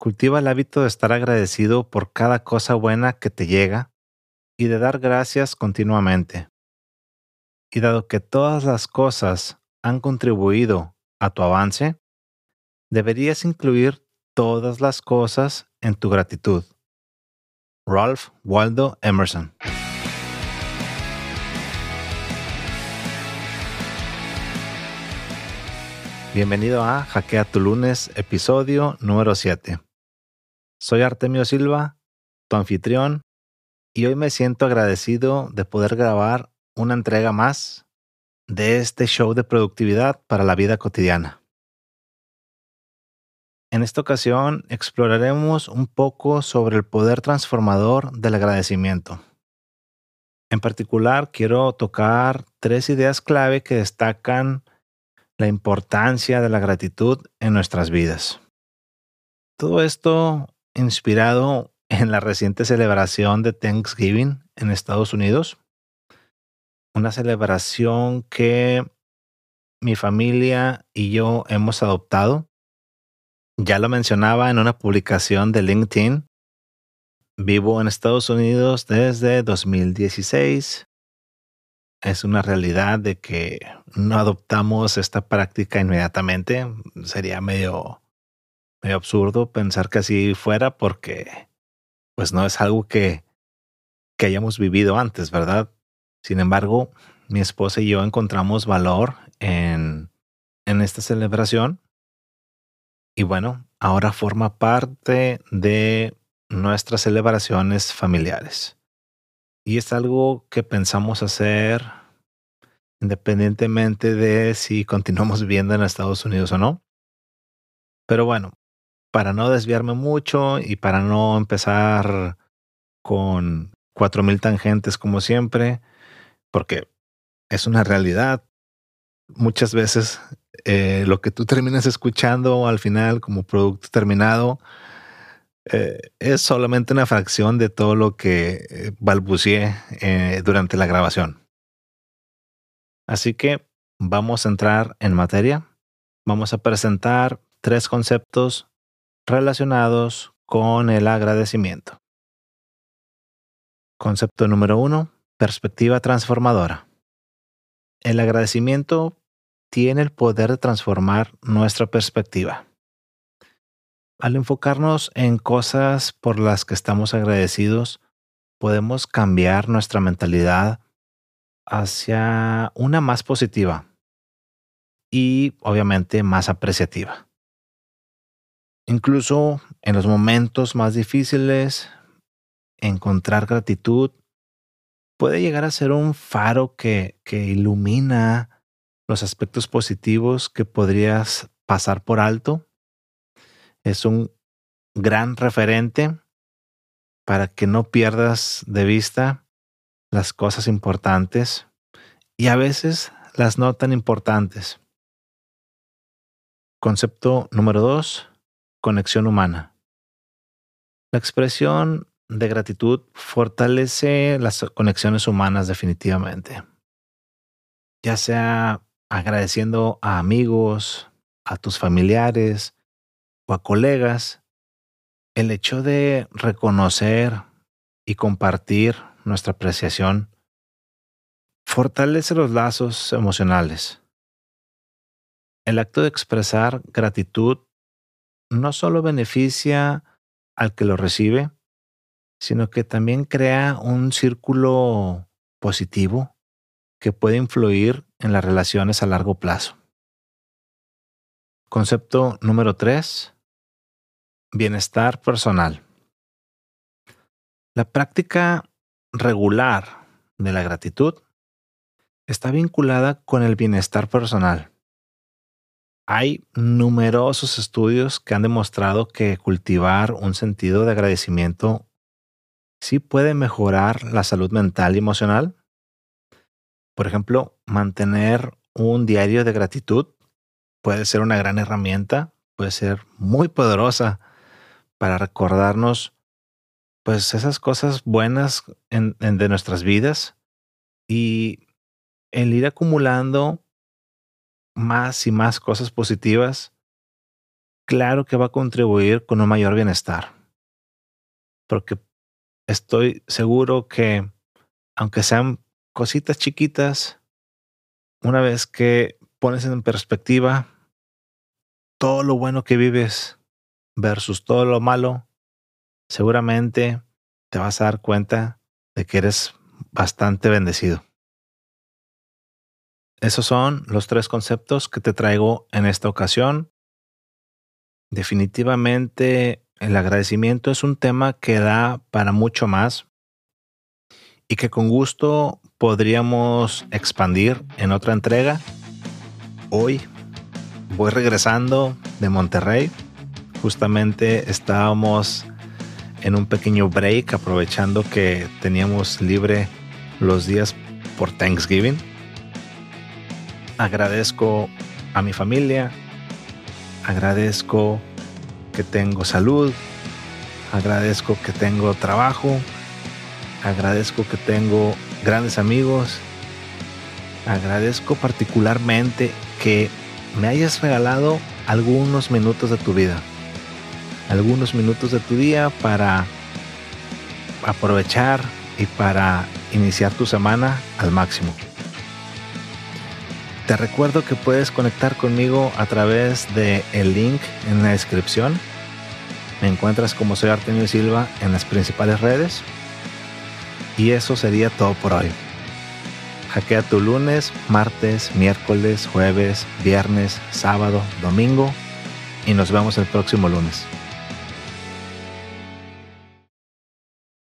Cultiva el hábito de estar agradecido por cada cosa buena que te llega y de dar gracias continuamente. Y dado que todas las cosas han contribuido a tu avance, deberías incluir todas las cosas en tu gratitud. Ralph Waldo Emerson Bienvenido a Hackea tu lunes, episodio número 7. Soy Artemio Silva, tu anfitrión, y hoy me siento agradecido de poder grabar una entrega más de este show de productividad para la vida cotidiana. En esta ocasión exploraremos un poco sobre el poder transformador del agradecimiento. En particular, quiero tocar tres ideas clave que destacan la importancia de la gratitud en nuestras vidas. Todo esto inspirado en la reciente celebración de Thanksgiving en Estados Unidos. Una celebración que mi familia y yo hemos adoptado. Ya lo mencionaba en una publicación de LinkedIn. Vivo en Estados Unidos desde 2016. Es una realidad de que no adoptamos esta práctica inmediatamente. Sería medio medio absurdo pensar que así fuera porque pues no es algo que, que hayamos vivido antes, ¿verdad? Sin embargo, mi esposa y yo encontramos valor en, en esta celebración y bueno, ahora forma parte de nuestras celebraciones familiares. Y es algo que pensamos hacer independientemente de si continuamos viviendo en Estados Unidos o no. Pero bueno, para no desviarme mucho y para no empezar con cuatro mil tangentes como siempre, porque es una realidad. Muchas veces eh, lo que tú terminas escuchando al final como producto terminado eh, es solamente una fracción de todo lo que eh, balbuceé durante la grabación. Así que vamos a entrar en materia. Vamos a presentar tres conceptos relacionados con el agradecimiento. Concepto número uno, perspectiva transformadora. El agradecimiento tiene el poder de transformar nuestra perspectiva. Al enfocarnos en cosas por las que estamos agradecidos, podemos cambiar nuestra mentalidad hacia una más positiva y obviamente más apreciativa. Incluso en los momentos más difíciles, encontrar gratitud puede llegar a ser un faro que, ilumina los aspectos positivos que podrías pasar por alto. Es un gran referente para que no pierdas de vista las cosas importantes y a veces las no tan importantes. Concepto número dos, conexión humana. La expresión de gratitud fortalece las conexiones humanas definitivamente. Ya sea agradeciendo a amigos, a tus familiares o a colegas, el hecho de reconocer y compartir nuestra apreciación fortalece los lazos emocionales. El acto de expresar gratitud no solo beneficia al que lo recibe, sino que también crea un círculo positivo que puede influir en las relaciones a largo plazo. Concepto número 3. Bienestar personal. La práctica regular de la gratitud está vinculada con el bienestar personal. Hay numerosos estudios que han demostrado que cultivar un sentido de agradecimiento sí puede mejorar la salud mental y emocional. Por ejemplo, mantener un diario de gratitud puede ser una gran herramienta, puede ser muy poderosa para recordarnos pues esas cosas buenas de nuestras vidas y el ir acumulando más y más cosas positivas claro que va a contribuir con un mayor bienestar. Porque estoy seguro que, aunque sean cositas chiquitas, una vez que pones en perspectiva todo lo bueno que vives versus todo lo malo, seguramente te vas a dar cuenta de que eres bastante bendecido. Esos son los tres conceptos que te traigo en esta ocasión. Definitivamente el agradecimiento es un tema que da para mucho más y que con gusto podríamos expandir en otra entrega. Hoy voy regresando de Monterrey. Justamente estábamos en un pequeño break aprovechando que teníamos libre los días por Thanksgiving. Agradezco a mi familia, agradezco que tengo salud, agradezco que tengo trabajo, agradezco que tengo grandes amigos, agradezco particularmente que me hayas regalado algunos minutos de tu vida algunos minutos de tu día para aprovechar y para iniciar tu semana al máximo. Te recuerdo que puedes conectar conmigo a través de el link en la descripción. Me encuentras como soy Artemio Silva en las principales redes. Y eso sería todo por hoy. Hackea tu lunes, martes, miércoles, jueves, viernes, sábado, domingo y nos vemos el próximo lunes.